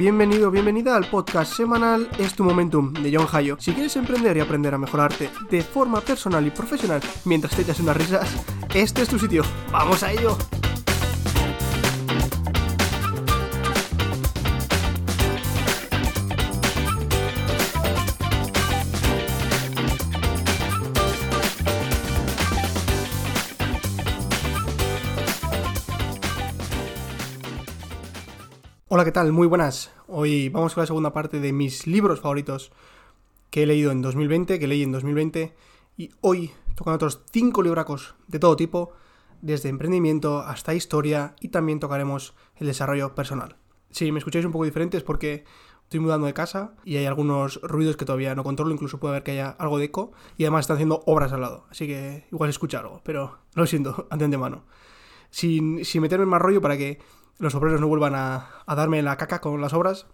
bienvenido, bienvenida al podcast semanal Es tu Momentum de John Hayo. Si quieres emprender y aprender a mejorarte de forma personal y profesional mientras te echas unas risas, este es tu sitio. ¡Vamos a ello! Hola, ¿qué tal? Muy buenas. Hoy vamos con la segunda parte de mis libros favoritos que he leído en 2020, que leí en 2020, y hoy tocan otros 5 libracos de todo tipo, desde emprendimiento hasta historia, y también tocaremos el desarrollo personal. Si me escucháis un poco diferentes porque estoy mudando de casa y hay algunos ruidos que todavía no controlo, incluso puede haber que haya algo de eco, y además están haciendo obras al lado, así que igual escucha algo, pero lo siento, de antemano. Sin, sin meterme en más rollo para que los obreros no vuelvan a, darme la caca con las obras,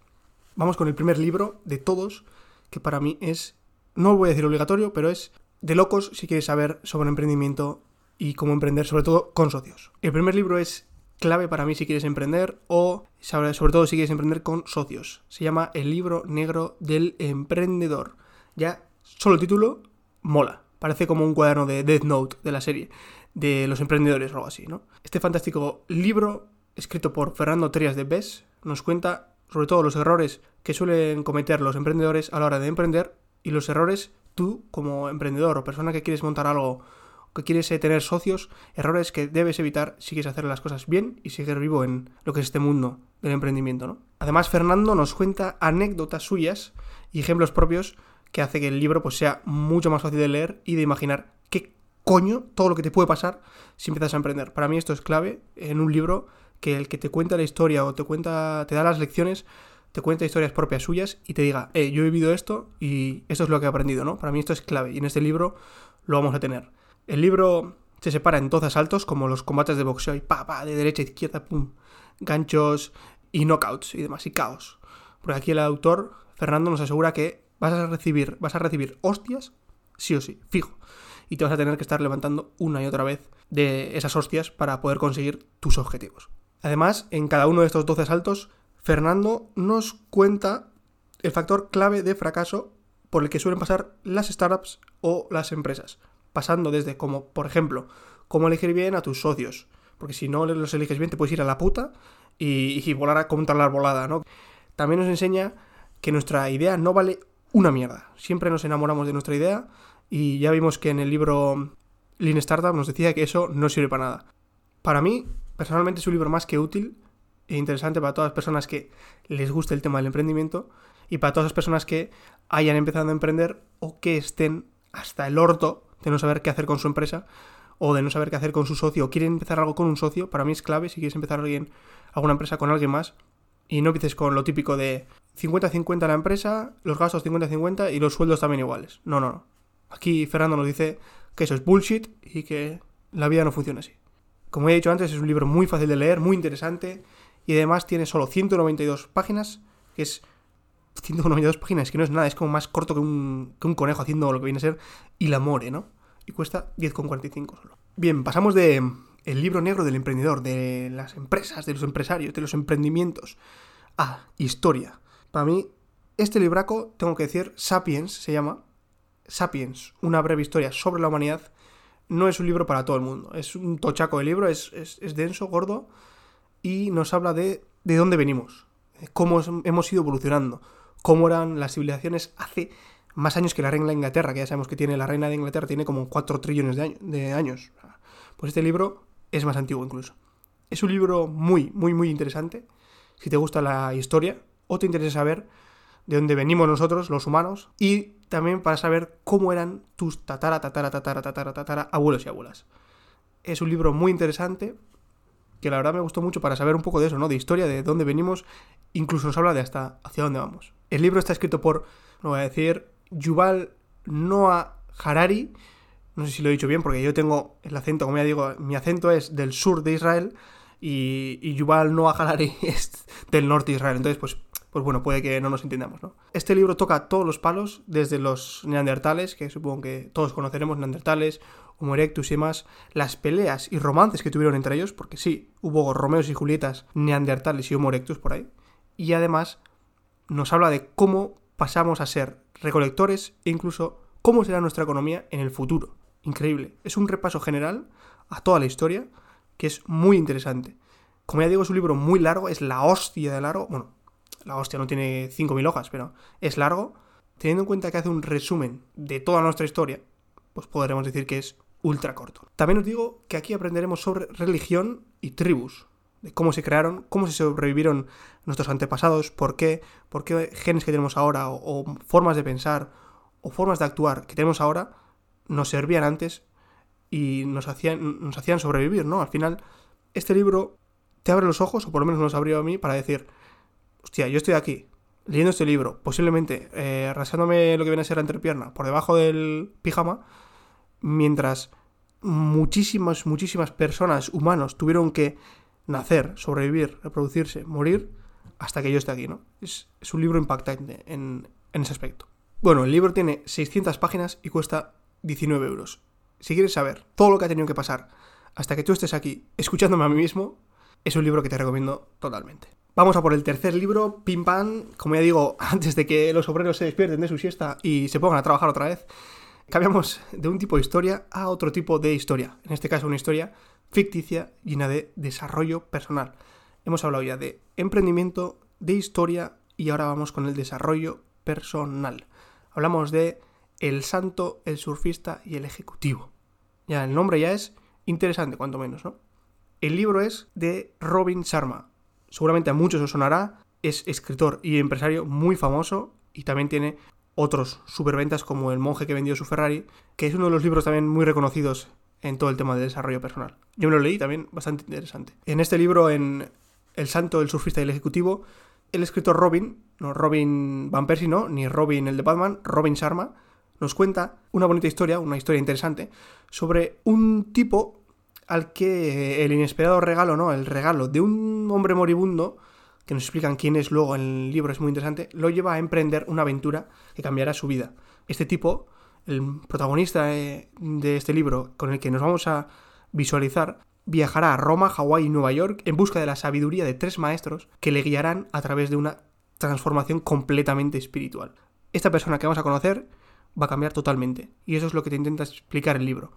vamos con el primer libro de todos, que para mí es, no voy a decir obligatorio, pero es de locos si quieres saber sobre emprendimiento y cómo emprender, sobre todo con socios. El primer libro es clave para mí si quieres emprender o sobre todo si quieres emprender con socios. Se llama El libro negro del emprendedor. Ya solo título mola. Parece como un cuaderno de Death Note de la serie de los emprendedores o algo así, ¿no? Este fantástico libro escrito por Fernando Trias de Bes, nos cuenta sobre todo los errores que suelen cometer los emprendedores a la hora de emprender y los errores tú como emprendedor o persona que quieres montar algo que quieres eh, tener socios, errores que debes evitar si quieres hacer las cosas bien y seguir vivo en lo que es este mundo del emprendimiento, ¿no? Además, Fernando nos cuenta anécdotas suyas y ejemplos propios que hace que el libro pues, sea mucho más fácil de leer y de imaginar qué coño todo lo que te puede pasar si empiezas a emprender. Para mí esto es clave en un libro que el que te cuenta la historia o te cuenta, te da las lecciones, te cuenta historias propias suyas y te diga, eh, yo he vivido esto y esto es lo que he aprendido, ¿no? Para mí esto es clave y en este libro lo vamos a tener. El libro se separa en 12 asaltos como los combates de boxeo y pa, pa, de derecha izquierda, pum, ganchos y knockouts y demás, y caos. Porque aquí el autor, Fernando, nos asegura que vas a recibir, vas a recibir hostias, sí o sí, fijo. Y te vas a tener que estar levantando una y otra vez de esas hostias para poder conseguir tus objetivos. Además, en cada uno de estos 12 saltos, Fernando nos cuenta el factor clave de fracaso por el que suelen pasar las startups o las empresas. Pasando desde como, por ejemplo, cómo elegir bien a tus socios. Porque si no los eliges bien, te puedes ir a la puta y, volar a contra la volada, ¿no? También nos enseña que nuestra idea no vale una mierda. Siempre nos enamoramos de nuestra idea y ya vimos que en el libro Lean Startup nos decía que eso no sirve para nada. Para mí, personalmente es un libro más que útil e interesante para todas las personas que les guste el tema del emprendimiento y para todas las personas que hayan empezado a emprender o que estén hasta el orto de no saber qué hacer con su empresa o de no saber qué hacer con su socio o quieren empezar algo con un socio, para mí es clave si quieres empezar alguien, alguna empresa con alguien más y no empieces con lo típico de 50-50 la empresa, los gastos 50-50 y los sueldos también iguales. No, no, no. Aquí Fernando nos dice que eso es bullshit y que la vida no funciona así. Como he dicho antes, es un libro muy fácil de leer, muy interesante y además tiene solo 192 páginas, que es 192 páginas, que no es nada, es como más corto que un, que un conejo haciendo lo que viene a ser y la more, ¿no? Y cuesta 10,45 solo. Bien, pasamos de el libro negro del emprendedor, de las empresas, de los empresarios, de los emprendimientos, a historia. Para mí, este libraco, tengo que decir, Sapiens se llama. Sapiens, una breve historia sobre la humanidad, no es un libro para todo el mundo. Es un tochaco de libro, es, denso, gordo, y nos habla de, de dónde venimos, cómo hemos ido evolucionando, cómo eran las civilizaciones hace más años que la reina de Inglaterra, que ya sabemos que tiene la reina de Inglaterra, tiene como 4 trillones de, de años. Pues este libro es más antiguo incluso. Es un libro muy, muy, muy interesante. Si te gusta la historia o te interesa saber de dónde venimos nosotros, los humanos, y también para saber cómo eran tus tatara, tatara, tatara, tatara, tatara, abuelos y abuelas. Es un libro muy interesante, que la verdad me gustó mucho para saber un poco de eso, ¿no? De historia, de dónde venimos, incluso nos habla de hasta hacia dónde vamos. El libro está escrito por, no voy a decir, Yuval Noah Harari, no sé si lo he dicho bien, porque yo tengo el acento, como ya digo, mi acento es del sur de Israel, y, y Yuval Noah Harari es del norte de Israel, entonces pues pues bueno, puede que no nos entendamos, ¿no? Este libro toca todos los palos, desde los neandertales, que supongo que todos conoceremos, neandertales, Homo erectus y demás, las peleas y romances que tuvieron entre ellos, porque sí, hubo Romeos y Julietas, neandertales y Homo erectus por ahí, y además nos habla de cómo pasamos a ser recolectores e incluso cómo será nuestra economía en el futuro. Increíble. Es un repaso general a toda la historia que es muy interesante. Como ya digo, es un libro muy largo, es la hostia de largo. Bueno, la hostia no tiene 5.000 hojas, pero es largo. Teniendo en cuenta que hace un resumen de toda nuestra historia, pues podremos decir que es ultra corto. También os digo que aquí aprenderemos sobre religión y tribus, de cómo se crearon, cómo se sobrevivieron nuestros antepasados, por qué, por qué genes que tenemos ahora, o, o formas de pensar, o formas de actuar que tenemos ahora, nos servían antes y nos hacían, nos hacían sobrevivir, ¿no? Al final, este libro te abre los ojos, o por lo menos nos abrió a mí, para decir, hostia, yo estoy aquí, leyendo este libro, posiblemente eh, rasándome lo que viene a ser la entrepierna por debajo del pijama, mientras muchísimas, muchísimas personas, humanos, tuvieron que nacer, sobrevivir, reproducirse, morir, hasta que yo esté aquí, ¿no? Es, un libro impactante en, en ese aspecto. Bueno, el libro tiene 600 páginas y cuesta 19 euros. Si quieres saber todo lo que ha tenido que pasar hasta que tú estés aquí escuchándome a mí mismo, es un libro que te recomiendo totalmente. Vamos a por el tercer libro, Pim Pam. Como ya digo, antes de que los obreros se despierten de su siesta y se pongan a trabajar otra vez, cambiamos de un tipo de historia a otro tipo de historia. En este caso, una historia ficticia llena de desarrollo personal. Hemos hablado ya de emprendimiento, de historia y ahora vamos con el desarrollo personal. Hablamos de el santo, el surfista y el ejecutivo. Ya, el nombre ya es interesante, cuanto menos, ¿no? El libro es de Robin Sharma. Seguramente a muchos os sonará. Es escritor y empresario muy famoso y también tiene otros superventas como El monje que vendió su Ferrari, que es uno de los libros también muy reconocidos en todo el tema de desarrollo personal. Yo me lo leí también, bastante interesante. En este libro, en El santo, el surfista y el ejecutivo, el escritor Robin, no Robin Van Persie, no, ni Robin el de Batman, Robin Sharma, nos cuenta una bonita historia, una historia interesante, sobre un tipo al que el inesperado regalo, ¿no? El regalo de un hombre moribundo, que nos explican quién es luego en el libro, es muy interesante, lo lleva a emprender una aventura que cambiará su vida. Este tipo, el protagonista de, este libro, con el que nos vamos a visualizar, viajará a Roma, Hawái y Nueva York en busca de la sabiduría de tres maestros que le guiarán a través de una transformación completamente espiritual. Esta persona que vamos a conocer va a cambiar totalmente. Y eso es lo que te intenta explicar el libro.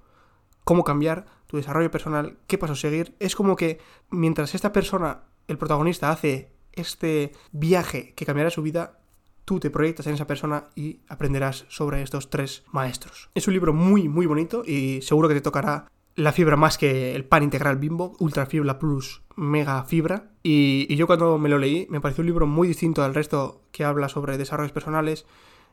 Cómo cambiar tu desarrollo personal, qué pasos seguir. Es como que mientras esta persona, el protagonista, hace este viaje que cambiará su vida, tú te proyectas en esa persona y aprenderás sobre estos tres maestros. Es un libro muy, muy bonito y seguro que te tocará la fibra más que el pan integral bimbo, ultra fibra plus mega fibra. Y, y, yo cuando me lo leí me pareció un libro muy distinto al resto que habla sobre desarrollos personales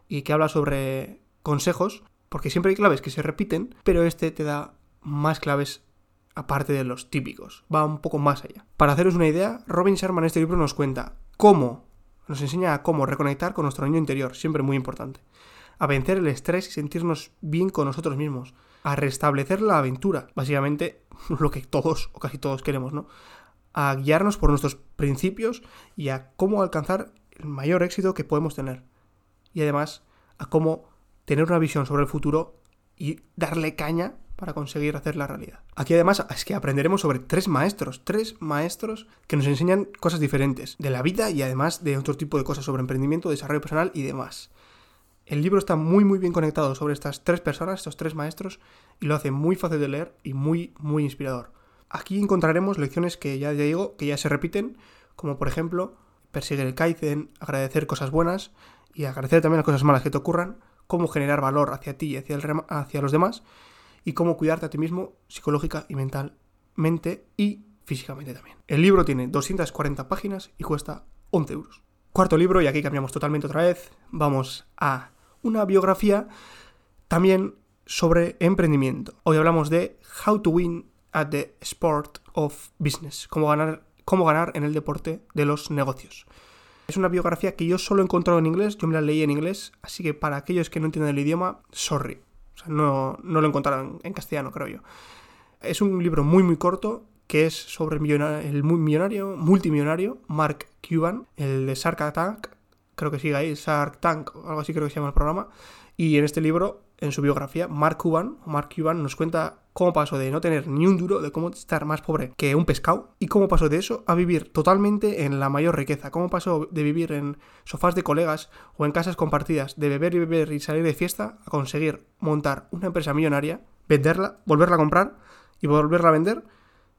y que habla sobre consejos, porque siempre hay claves que se repiten, pero este te da más claves aparte de los típicos, va un poco más allá. Para haceros una idea, Robin Sharma en este libro nos cuenta cómo, nos enseña a cómo reconectar con nuestro niño interior, siempre muy importante, a vencer el estrés y sentirnos bien con nosotros mismos, a restablecer la aventura, básicamente lo que todos o casi todos queremos, ¿no? A guiarnos por nuestros principios y a cómo alcanzar el mayor éxito que podemos tener. Y además a cómo tener una visión sobre el futuro y darle caña para conseguir hacer la realidad. Aquí además es que aprenderemos sobre tres maestros, tres maestros que nos enseñan cosas diferentes de la vida y además de otro tipo de cosas sobre emprendimiento, desarrollo personal y demás. El libro está muy muy bien conectado sobre estas tres personas, estos tres maestros, y lo hace muy fácil de leer y muy muy inspirador. Aquí encontraremos lecciones que ya digo, que ya se repiten, como por ejemplo perseguir el Kaizen, agradecer cosas buenas y agradecer también las cosas malas que te ocurran, cómo generar valor hacia ti y hacia, hacia los demás, y cómo cuidarte a ti mismo psicológica y mentalmente y físicamente también. El libro tiene 240 páginas y cuesta 11 euros. Cuarto libro, y aquí cambiamos totalmente otra vez, vamos a una biografía también sobre emprendimiento. Hoy hablamos de How to Win at the Sport of Business, cómo ganar, cómo ganar en el deporte de los negocios. Es una biografía que yo solo he encontrado en inglés, yo me la leí en inglés, así que para aquellos que no entienden el idioma, sorry. O sea, no, no lo encontraron en castellano, creo yo. Es un libro muy, muy corto que es sobre el millonario, millonario, multimillonario Mark Cuban, el de Shark Tank, creo que sigue ahí, Shark Tank, algo así creo que se llama el programa. Y en este libro en su biografía, Mark Cuban, Mark Cuban nos cuenta cómo pasó de no tener ni un duro, de cómo estar más pobre que un pescado, y cómo pasó de eso a vivir totalmente en la mayor riqueza, cómo pasó de vivir en sofás de colegas o en casas compartidas, de beber y beber y salir de fiesta, a conseguir montar una empresa millonaria, venderla, volverla a comprar y volverla a vender,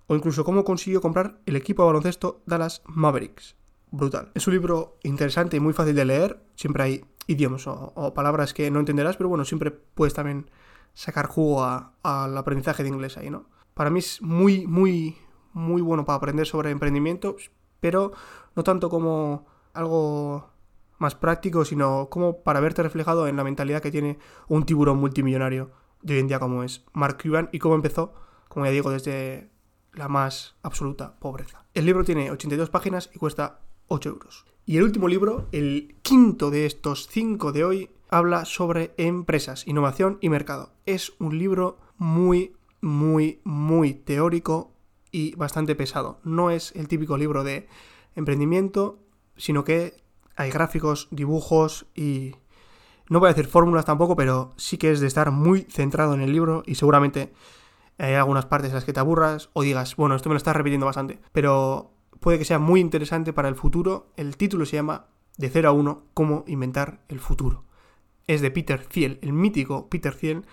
o incluso cómo consiguió comprar el equipo de baloncesto Dallas Mavericks. Brutal. Es un libro interesante y muy fácil de leer, siempre hay idiomas o, palabras que no entenderás, pero bueno, siempre puedes también sacar jugo al aprendizaje de inglés ahí, ¿no? Para mí es muy, muy, muy bueno para aprender sobre emprendimiento, pero no tanto como algo más práctico, sino como para verte reflejado en la mentalidad que tiene un tiburón multimillonario de hoy en día como es Mark Cuban y cómo empezó, como ya digo, desde la más absoluta pobreza. El libro tiene 82 páginas y cuesta 8 euros. Y el último libro, el quinto de estos cinco de hoy, habla sobre empresas, innovación y mercado. Es un libro muy, muy, muy teórico y bastante pesado. No es el típico libro de emprendimiento, sino que hay gráficos, dibujos y... No voy a decir fórmulas tampoco, pero sí que es de estar muy centrado en el libro y seguramente hay algunas partes en las que te aburras o digas, bueno, esto me lo estás repitiendo bastante. Pero puede que sea muy interesante para el futuro. El título se llama De 0 a 1, cómo inventar el futuro. Es de Peter Thiel, el mítico Peter Thiel,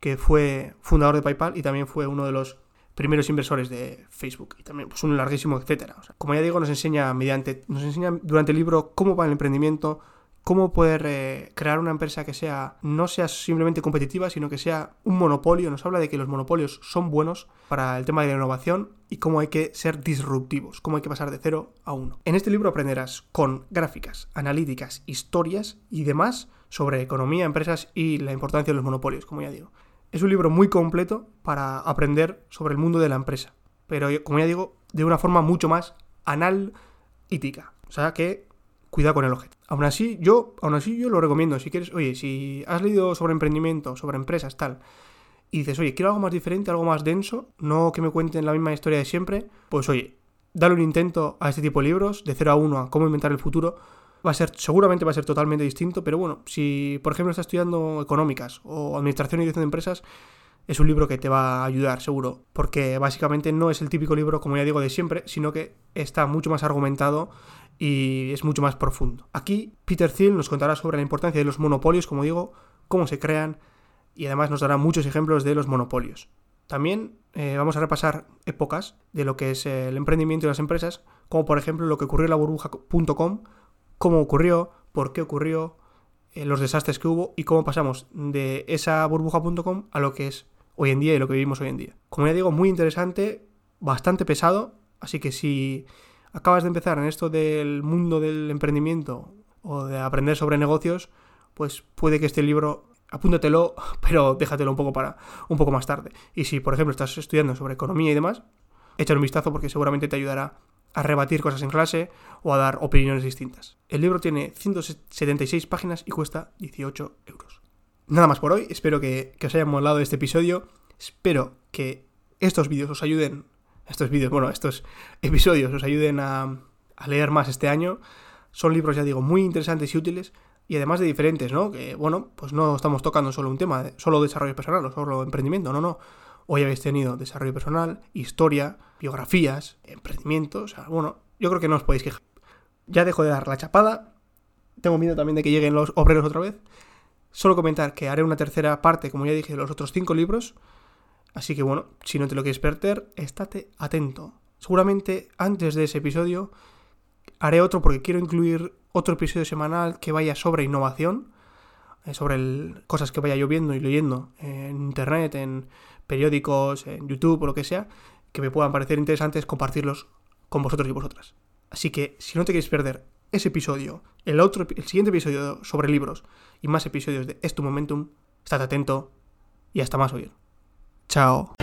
que fue fundador de PayPal y también fue uno de los primeros inversores de Facebook y también pues un larguísimo etcétera. como ya digo, nos enseña mediante nos enseña durante el libro cómo va el emprendimiento, cómo poder eh, crear una empresa que sea no sea simplemente competitiva, sino que sea un monopolio. Nos habla de que los monopolios son buenos para el tema de la innovación y cómo hay que ser disruptivos, cómo hay que pasar de cero a uno. En este libro aprenderás con gráficas, analíticas, historias y demás sobre economía, empresas y la importancia de los monopolios, como ya digo. Es un libro muy completo para aprender sobre el mundo de la empresa, pero como ya digo, de una forma mucho más analítica. O sea que cuidado con el objeto. Aún así, yo, aún así yo lo recomiendo. Si quieres, oye, si has leído sobre emprendimiento, sobre empresas, tal, y dices, oye, quiero algo más diferente, algo más denso, no que me cuenten la misma historia de siempre, pues oye, dale un intento a este tipo de libros, de 0 a 1 a cómo inventar el futuro. Va a ser, seguramente va a ser totalmente distinto, pero bueno, si por ejemplo estás estudiando económicas o administración y dirección de empresas, es un libro que te va a ayudar, seguro, porque básicamente no es el típico libro, como ya digo, de siempre, sino que está mucho más argumentado y es mucho más profundo. Aquí Peter Thiel nos contará sobre la importancia de los monopolios, como digo, cómo se crean y además nos dará muchos ejemplos de los monopolios. También eh, vamos a repasar épocas de lo que es el emprendimiento y las empresas, como por ejemplo lo que ocurrió en la burbuja.com, cómo ocurrió, por qué ocurrió, eh, los desastres que hubo y cómo pasamos de esa burbuja.com a lo que es hoy en día y lo que vivimos hoy en día. Como ya digo, muy interesante, bastante pesado, así que si acabas de empezar en esto del mundo del emprendimiento o de aprender sobre negocios, pues puede que este libro apúntatelo, pero déjatelo un poco para un poco más tarde. Y si, por ejemplo, estás estudiando sobre economía y demás, échale un vistazo porque seguramente te ayudará a rebatir cosas en clase o a dar opiniones distintas. El libro tiene 176 páginas y cuesta 18 euros. Nada más por hoy, espero que, que os haya molado este episodio, espero que estos vídeos os ayuden estos vídeos, bueno, estos episodios os ayuden a, leer más este año. Son libros, ya digo, muy interesantes y útiles y además de diferentes, ¿no? Que, bueno, pues no estamos tocando solo un tema, solo desarrollo personal o solo emprendimiento, no, no. Hoy habéis tenido desarrollo personal, historia, biografías, emprendimiento, o sea, bueno, yo creo que no os podéis quejar. Ya dejo de dar la chapada, tengo miedo también de que lleguen los obreros otra vez. Solo comentar que haré una tercera parte, como ya dije, de los otros cinco libros. Así que bueno, si no te lo quieres perder, estate atento. Seguramente antes de ese episodio haré otro porque quiero incluir otro episodio semanal que vaya sobre innovación, eh, sobre cosas que vaya yo viendo y leyendo en internet, en periódicos, en YouTube o lo que sea, que me puedan parecer interesantes compartirlos con vosotros y vosotras. Así que si no te quieres perder ese episodio, el otro, el siguiente episodio sobre libros y más episodios de Es tu momentum, estate atento y hasta más oír. Ciao.